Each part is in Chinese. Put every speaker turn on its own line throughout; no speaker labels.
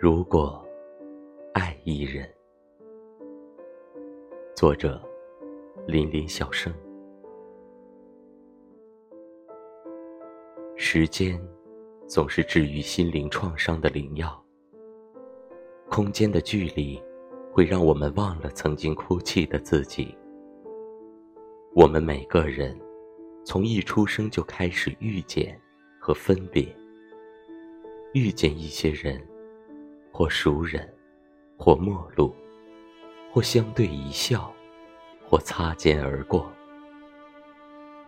如果爱一人，作者林林小生。时间总是治愈心灵创伤的灵药。空间的距离会让我们忘了曾经哭泣的自己。我们每个人从一出生就开始遇见和分别，遇见一些人。或熟人，或陌路，或相对一笑，或擦肩而过。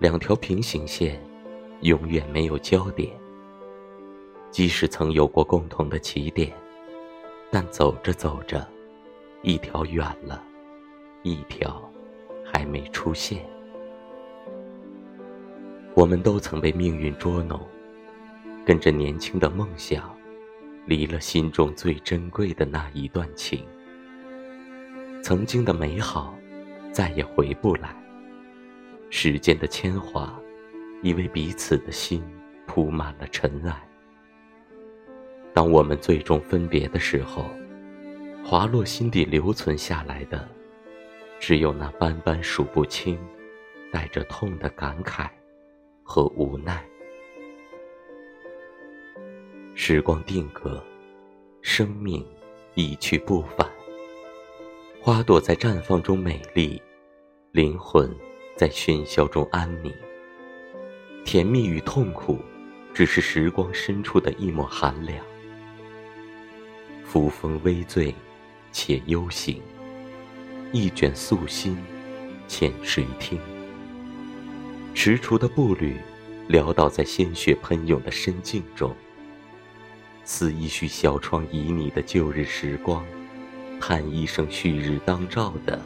两条平行线，永远没有交点。即使曾有过共同的起点，但走着走着，一条远了，一条还没出现。我们都曾被命运捉弄，跟着年轻的梦想。离了心中最珍贵的那一段情，曾经的美好，再也回不来。时间的铅华，已为彼此的心铺满了尘埃。当我们最终分别的时候，滑落心底留存下来的，只有那斑斑数不清、带着痛的感慨和无奈。时光定格，生命一去不返。花朵在绽放中美丽，灵魂在喧嚣中安宁。甜蜜与痛苦，只是时光深处的一抹寒凉。扶风微醉，且幽行。一卷素心，欠谁听？踟蹰的步履，潦倒在鲜血喷涌的深境中。似一许小窗旖旎的旧日时光，叹一声旭日当照的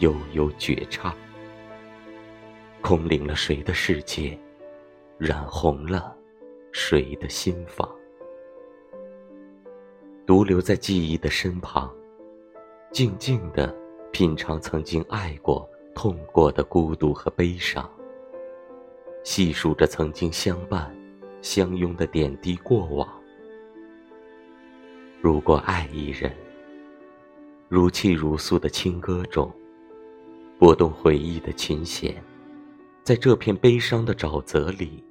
悠悠绝唱，空灵了谁的世界，染红了谁的心房，独留在记忆的身旁，静静的品尝曾经爱过、痛过的孤独和悲伤，细数着曾经相伴、相拥的点滴过往。如果爱一人如泣如诉的清歌中拨动回忆的琴弦在这片悲伤的沼泽里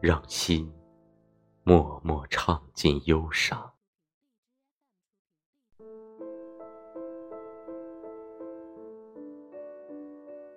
让心默默唱尽忧伤。